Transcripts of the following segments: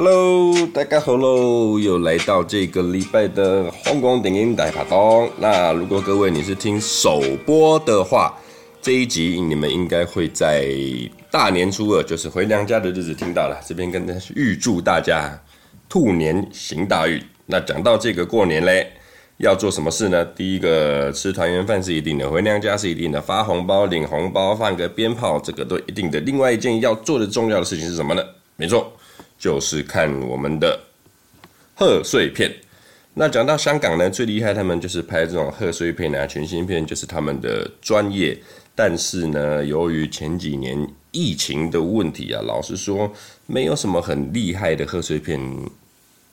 Hello，大家好喽！又来到这个礼拜的香港电影大卡通。那如果各位你是听首播的话，这一集你们应该会在大年初二，就是回娘家的日子听到了。这边跟大家预祝大家兔年行大运。那讲到这个过年嘞，要做什么事呢？第一个吃团圆饭是一定的，回娘家是一定的，发红包、领红包、放个鞭炮，这个都一定的。另外一件要做的重要的事情是什么呢？没错。就是看我们的贺岁片。那讲到香港呢，最厉害，他们就是拍这种贺岁片啊，群星片，就是他们的专业。但是呢，由于前几年疫情的问题啊，老实说，没有什么很厉害的贺岁片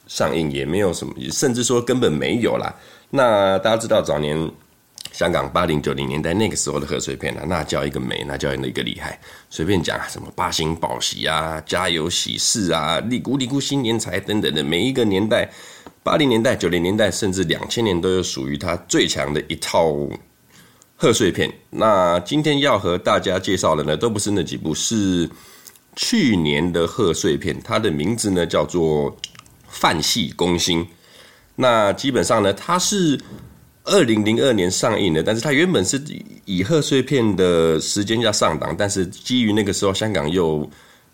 上映，也没有什么，甚至说根本没有啦。那大家知道早年。香港八零九零年代那个时候的贺岁片啊，那叫一个美，那叫一个厉害。随便讲啊，什么八星报喜啊，家有喜事啊，利咕利咕新年财等等的，每一个年代，八零年代、九零年代，甚至两千年都有属于它最强的一套贺岁片。那今天要和大家介绍的呢，都不是那几部，是去年的贺岁片，它的名字呢叫做《饭戏攻心》。那基本上呢，它是。二零零二年上映的，但是它原本是以贺岁片的时间要上档，但是基于那个时候香港又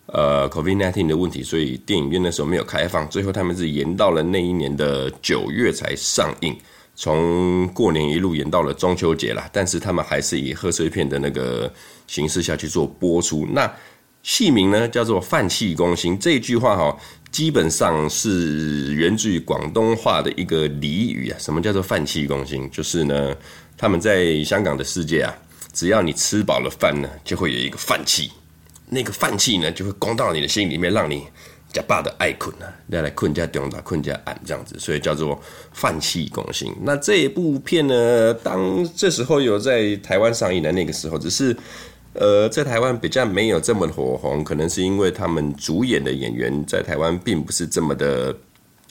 呃 COVID-19 的问题，所以电影院那时候没有开放，最后他们是延到了那一年的九月才上映，从过年一路延到了中秋节啦，但是他们还是以贺岁片的那个形式下去做播出。那戏名呢叫做“饭气攻心”这句话哈。基本上是源自于广东话的一个俚语啊，什么叫做“饭气攻心”？就是呢，他们在香港的世界啊，只要你吃饱了饭呢，就会有一个饭气，那个饭气呢，就会攻到你的心里面，让你假爸的爱困啊，要来困加中打困加暗这样子，所以叫做“饭气攻心”。那这一部片呢，当这时候有在台湾上映的那个时候，只是。呃，在台湾比较没有这么火红，可能是因为他们主演的演员在台湾并不是这么的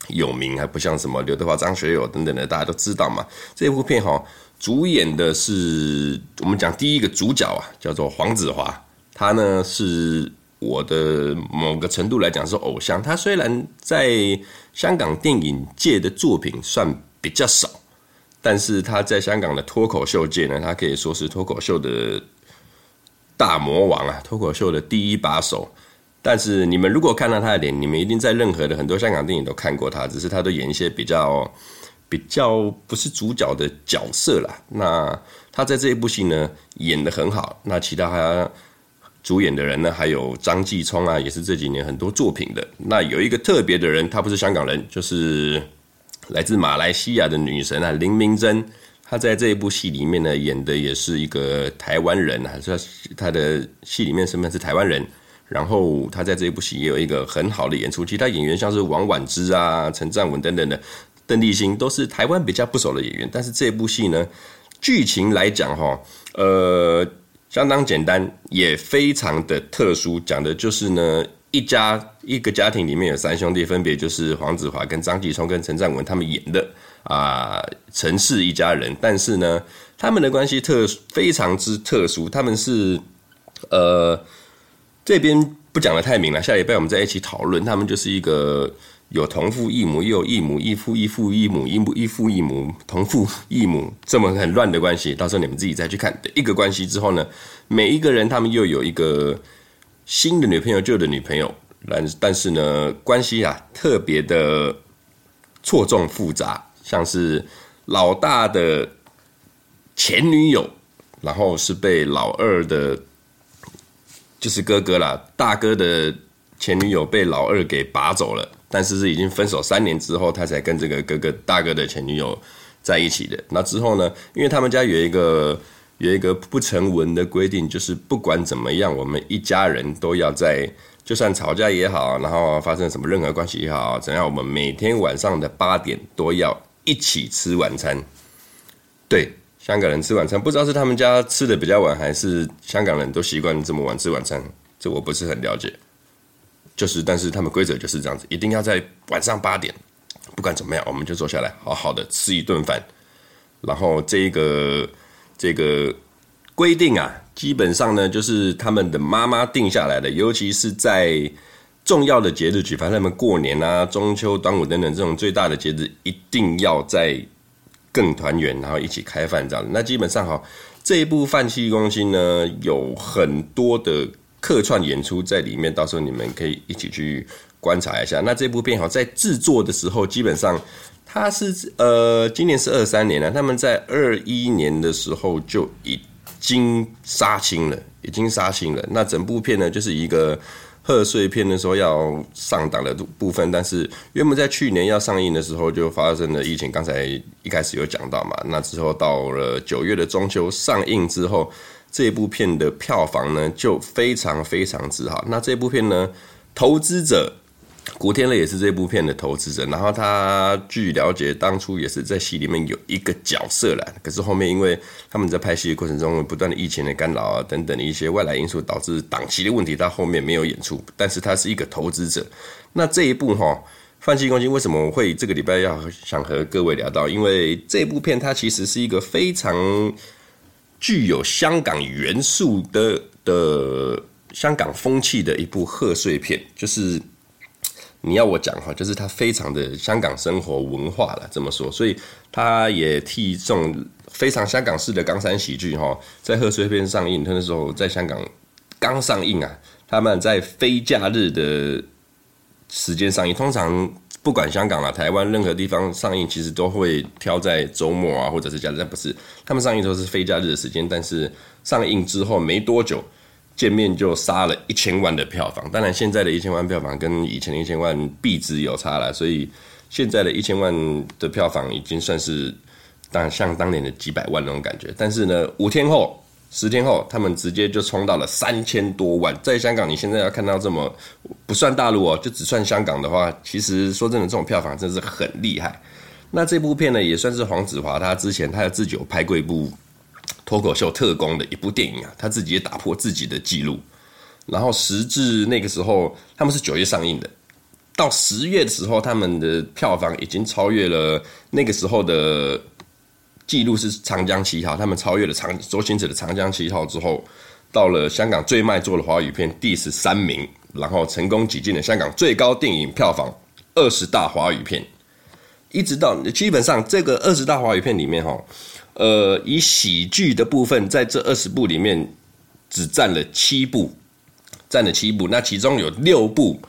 有名，还不像什么刘德华、张学友等等的，大家都知道嘛。这部片哈，主演的是我们讲第一个主角啊，叫做黄子华，他呢是我的某个程度来讲是偶像。他虽然在香港电影界的作品算比较少，但是他在香港的脱口秀界呢，他可以说是脱口秀的。大魔王啊，脱口秀的第一把手。但是你们如果看到他的脸，你们一定在任何的很多香港电影都看过他，只是他都演一些比较比较不是主角的角色啦。那他在这一部戏呢演得很好。那其他主演的人呢，还有张继聪啊，也是这几年很多作品的。那有一个特别的人，他不是香港人，就是来自马来西亚的女神啊，林明珍。他在这一部戏里面呢，演的也是一个台湾人啊，他他的戏里面身份是台湾人，然后他在这一部戏也有一个很好的演出。其他演员像是王婉之啊、陈占文等等的，邓丽欣都是台湾比较不熟的演员。但是这部戏呢，剧情来讲哈，呃，相当简单，也非常的特殊，讲的就是呢，一家一个家庭里面有三兄弟，分别就是黄子华跟张继聪跟陈占文他们演的。啊，陈氏一家人，但是呢，他们的关系特非常之特殊。他们是，呃，这边不讲得太明了，下礼拜我们再一起讨论。他们就是一个有同父异母，又有异母异父异父异母异母异父异母同父异母这么很乱的关系。到时候你们自己再去看的一个关系之后呢，每一个人他们又有一个新的女朋友、旧的女朋友，但但是呢，关系啊特别的错综复杂。像是老大的前女友，然后是被老二的，就是哥哥啦，大哥的前女友被老二给拔走了，但是是已经分手三年之后，他才跟这个哥哥大哥的前女友在一起的。那之后呢，因为他们家有一个有一个不成文的规定，就是不管怎么样，我们一家人都要在，就算吵架也好，然后发生什么任何关系也好，怎样，我们每天晚上的八点都要。一起吃晚餐，对，香港人吃晚餐，不知道是他们家吃的比较晚，还是香港人都习惯这么晚吃晚餐，这我不是很了解。就是，但是他们规则就是这样子，一定要在晚上八点，不管怎么样，我们就坐下来，好好的吃一顿饭。然后这个这个规定啊，基本上呢，就是他们的妈妈定下来的，尤其是在重要的节日，举凡他们过年啊、中秋、端午等等这种最大的节日，一定要在更团圆，然后一起开饭这样。那基本上哈，这一部《饭戏攻心》呢，有很多的客串演出在里面，到时候你们可以一起去观察一下。那这部片哈，在制作的时候，基本上它是呃，今年是二三年了，他们在二一年的时候就已经杀青了，已经杀青了。那整部片呢，就是一个。贺岁片的时候要上档的部分，但是原本在去年要上映的时候就发生了疫情。刚才一开始有讲到嘛，那之后到了九月的中秋上映之后，这部片的票房呢就非常非常之好。那这部片呢，投资者。古天乐也是这部片的投资者，然后他据了解，当初也是在戏里面有一个角色啦，可是后面因为他们在拍戏的过程中不断的疫情的干扰啊等等的一些外来因素，导致档期的问题，他后面没有演出。但是他是一个投资者。那这一部哈《饭戏攻心》为什么会这个礼拜要想和各位聊到？因为这部片它其实是一个非常具有香港元素的的香港风气的一部贺岁片，就是。你要我讲哈，就是他非常的香港生活文化了，这么说，所以他也替这种非常香港式的港产喜剧哈，在贺岁片上映，他那时候在香港刚上映啊，他们在非假日的时间上映，通常不管香港啊、台湾任何地方上映，其实都会挑在周末啊，或者是假日，但不是，他们上映都是非假日的时间，但是上映之后没多久。见面就杀了一千万的票房，当然现在的一千万票房跟以前的一千万币值有差了，所以现在的一千万的票房已经算是当像当年的几百万那种感觉。但是呢，五天后、十天后，他们直接就冲到了三千多万。在香港，你现在要看到这么不算大陆哦，就只算香港的话，其实说真的，这种票房真是很厉害。那这部片呢，也算是黄子华他之前他自己有拍过一部。脱口秀特工的一部电影啊，他自己也打破自己的记录。然后时至那个时候，他们是九月上映的，到十月的时候，他们的票房已经超越了那个时候的记录是《长江七号》，他们超越了长周星驰的《长江七号》之后，到了香港最卖座的华语片第十三名，然后成功挤进了香港最高电影票房二十大华语片，一直到基本上这个二十大华语片里面哈。呃，以喜剧的部分，在这二十部里面，只占了七部，占了七部。那其中有六部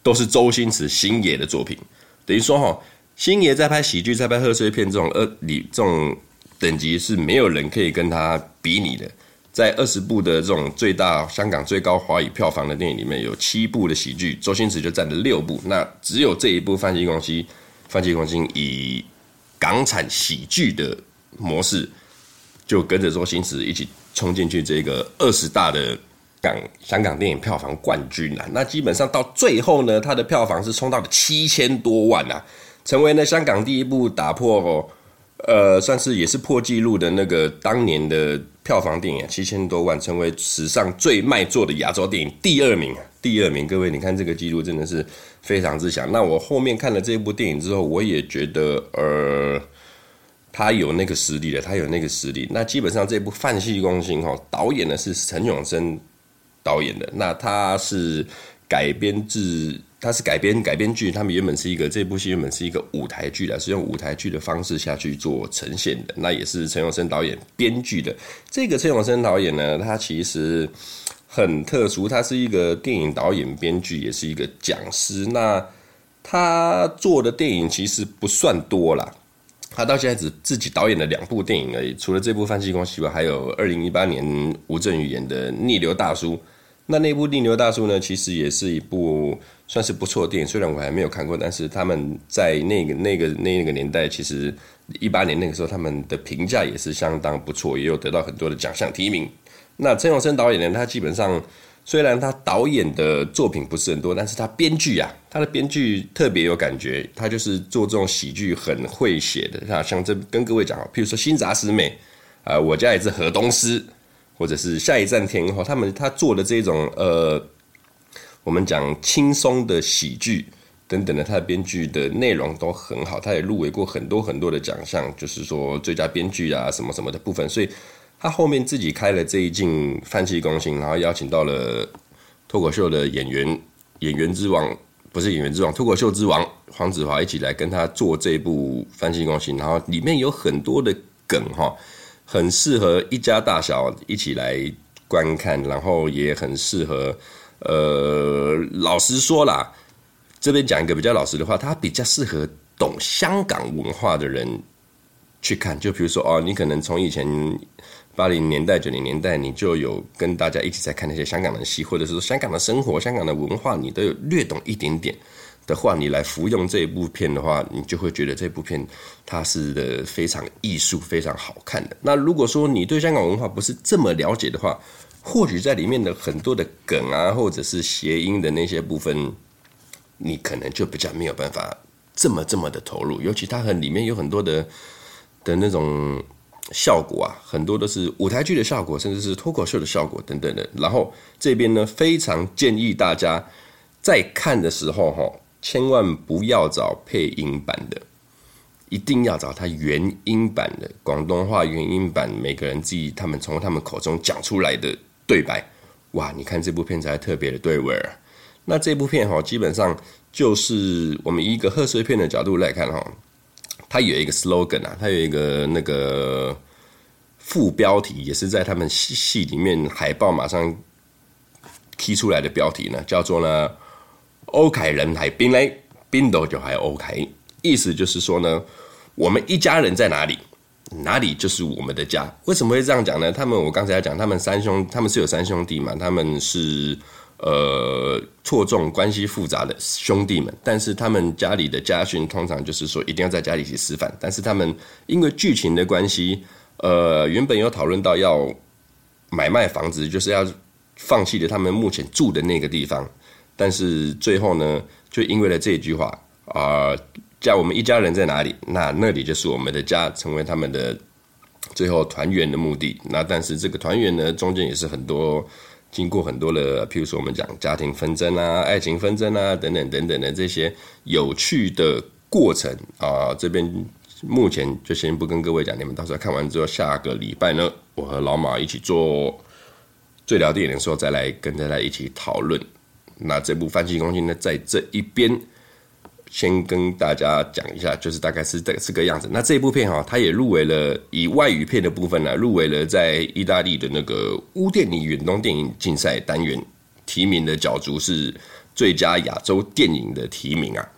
都是周星驰星爷的作品，等于说哈，星爷在拍喜剧、在拍贺岁片这种二里这种等级是没有人可以跟他比拟的。在二十部的这种最大香港最高华语票房的电影里面，有七部的喜剧，周星驰就占了六部。那只有这一部《饭戏攻心》，《饭戏攻心》以港产喜剧的。模式就跟着周星驰一起冲进去这个二十大的港香港电影票房冠军啊！那基本上到最后呢，它的票房是冲到了七千多万啊，成为了香港第一部打破呃，算是也是破纪录的那个当年的票房电影，七千多万，成为史上最卖座的亚洲电影第二名。第二名，各位，你看这个纪录真的是非常之强。那我后面看了这部电影之后，我也觉得呃。他有那个实力的，他有那个实力。那基本上这部《饭戏攻心》哈，导演呢是陈永生导演的。那他是改编自，他是改编改编剧。他们原本是一个这部戏原本是一个舞台剧的，是用舞台剧的方式下去做呈现的。那也是陈永生导演编剧的。这个陈永生导演呢，他其实很特殊，他是一个电影导演、编剧，也是一个讲师。那他做的电影其实不算多啦。他到现在只自己导演了两部电影而已，除了这部《饭戏攻心》外，还有二零一八年吴镇宇演的《逆流大叔》。那那部《逆流大叔》呢，其实也是一部算是不错的电影，虽然我还没有看过，但是他们在那个那个那个年代，其实一八年那个时候，他们的评价也是相当不错，也有得到很多的奖项提名。那陈永生导演呢，他基本上。虽然他导演的作品不是很多，但是他编剧啊，他的编剧特别有感觉。他就是做这种喜剧很会写的，像这跟各位讲，譬如说《新扎师妹》啊，《我家也是河东狮》，或者是《下一站天后》，他们他做的这种呃，我们讲轻松的喜剧等等的，他的编剧的内容都很好，他也入围过很多很多的奖项，就是说最佳编剧啊什么什么的部分，所以。他后面自己开了这一镜饭戏攻心，然后邀请到了脱口秀的演员演员之王，不是演员之王，脱口秀之王黄子华一起来跟他做这部《饭戏攻心》，然后里面有很多的梗哈，很适合一家大小一起来观看，然后也很适合，呃，老实说啦，这边讲一个比较老实的话，它比较适合懂香港文化的人去看，就比如说哦，你可能从以前。八零年代、九零年代，你就有跟大家一起在看那些香港的戏，或者是说香港的生活、香港的文化，你都有略懂一点点的话，你来服用这一部片的话，你就会觉得这部片它是的非常艺术、非常好看的。那如果说你对香港文化不是这么了解的话，或许在里面的很多的梗啊，或者是谐音的那些部分，你可能就比较没有办法这么这么的投入，尤其它很里面有很多的的那种。效果啊，很多都是舞台剧的效果，甚至是脱口秀的效果等等的。然后这边呢，非常建议大家在看的时候，哈，千万不要找配音版的，一定要找他原音版的广东话原音版，每个人自己他们从他们口中讲出来的对白，哇，你看这部片才特别的对味儿。那这部片哈，基本上就是我们以一个贺岁片的角度来看哈。它有一个 slogan 啊，它有一个那个副标题，也是在他们戏戏里面海报马上踢出来的标题呢，叫做呢“欧凯人海兵嘞，冰斗就还欧凯”，意思就是说呢，我们一家人在哪里，哪里就是我们的家。为什么会这样讲呢？他们我刚才讲，他们三兄，他们是有三兄弟嘛，他们是。呃，错综关系复杂的兄弟们，但是他们家里的家训通常就是说一定要在家里一起吃饭。但是他们因为剧情的关系，呃，原本有讨论到要买卖房子，就是要放弃了他们目前住的那个地方。但是最后呢，就因为了这句话啊，叫、我们一家人在哪里，那那里就是我们的家，成为他们的最后团圆的目的。那但是这个团圆呢，中间也是很多。经过很多的，譬如说我们讲家庭纷争啊、爱情纷争啊等等等等的这些有趣的过程啊，这边目前就先不跟各位讲，你们到时候看完之后，下个礼拜呢，我和老马一起做最聊电影的时候，再来跟大家一起讨论。那这部《翻新攻心》呢，在这一边。先跟大家讲一下，就是大概是这这个样子。那这部片哈，它也入围了，以外语片的部分呢，入围了在意大利的那个乌电影远东电影竞赛单元提名的角逐是最佳亚洲电影的提名啊。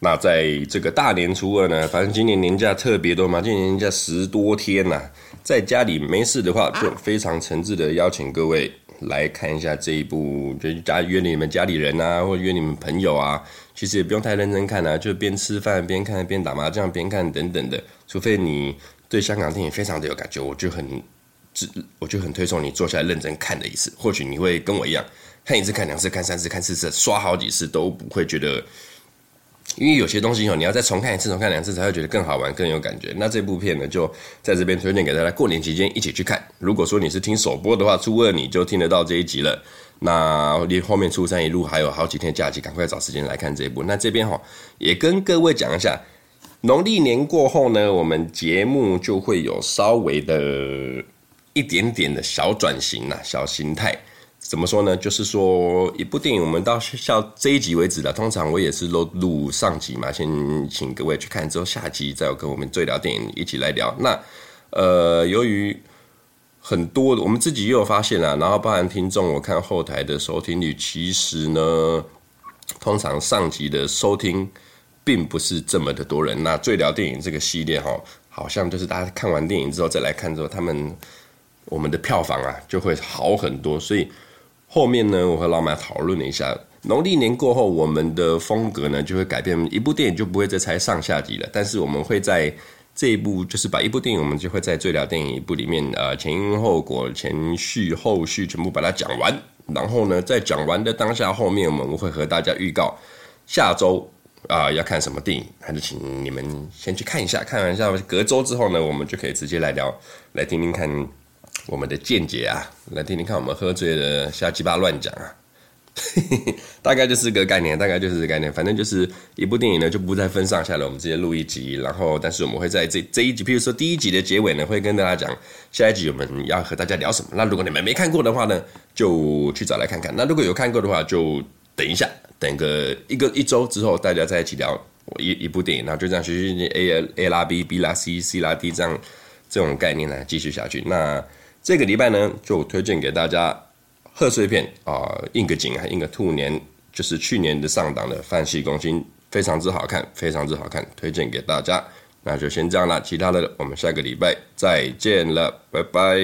那在这个大年初二呢，反正今年年假特别多嘛，今年年假十多天呐，在家里没事的话，就非常诚挚的邀请各位来看一下这一部，就家约你们家里人啊，或约你们朋友啊。其实也不用太认真看啊，就边吃饭边看，边打麻将边看等等的。除非你对香港电影非常的有感觉，我就很，我就很推崇你坐下来认真看的一次。或许你会跟我一样，看一次、看两次、看三次、看四次，刷好几次都不会觉得。因为有些东西哦，你要再重看一次、重看两次才会觉得更好玩、更有感觉。那这部片呢，就在这边推荐给大家，过年期间一起去看。如果说你是听首播的话，初二你就听得到这一集了。那离后面初三一路还有好几天假期，赶快找时间来看这一部。那这边哈也跟各位讲一下，农历年过后呢，我们节目就会有稍微的一点点的小转型啦，小形态。怎么说呢？就是说一部电影，我们到到这一集为止了。通常我也是录录上集嘛，先请各位去看，之后下集再跟我们最聊电影一起来聊。那呃，由于很多我们自己也有发现了，然后包含听众，我看后台的收听率，其实呢，通常上集的收听并不是这么的多人。那最聊电影这个系列哈，好像就是大家看完电影之后再来看之后，他们我们的票房啊就会好很多。所以后面呢，我和老马讨论了一下，农历年过后，我们的风格呢就会改变，一部电影就不会再拆上下集了，但是我们会在。这一部就是把一部电影，我们就会在最聊电影一部里面，呃，前因后果、前序后续全部把它讲完。然后呢，在讲完的当下，后面我们会和大家预告下周啊、要看什么电影，还是请你们先去看一下。看完一下，隔周之后呢，我们就可以直接来聊，来听听看我们的见解啊，来听听看我们喝醉了瞎鸡巴乱讲啊。大概就是个概念，大概就是个概念。反正就是一部电影呢，就不再分上下了。我们直接录一集，然后，但是我们会在这这一集，譬如说第一集的结尾呢，会跟大家讲下一集我们要和大家聊什么。那如果你们没看过的话呢，就去找来看看。那如果有看过的话，就等一下，等个一个一周之后，大家再一起聊一一部电影，然后就这样学学 A A 拉 B，B 拉 C，C 拉 D 这样这种概念来继续下去。那这个礼拜呢，就推荐给大家贺岁片啊，应个景还应个兔年，就是去年的上档的《范戏攻心》，非常之好看，非常之好看，推荐给大家。那就先这样了，其他的我们下个礼拜再见了，拜拜。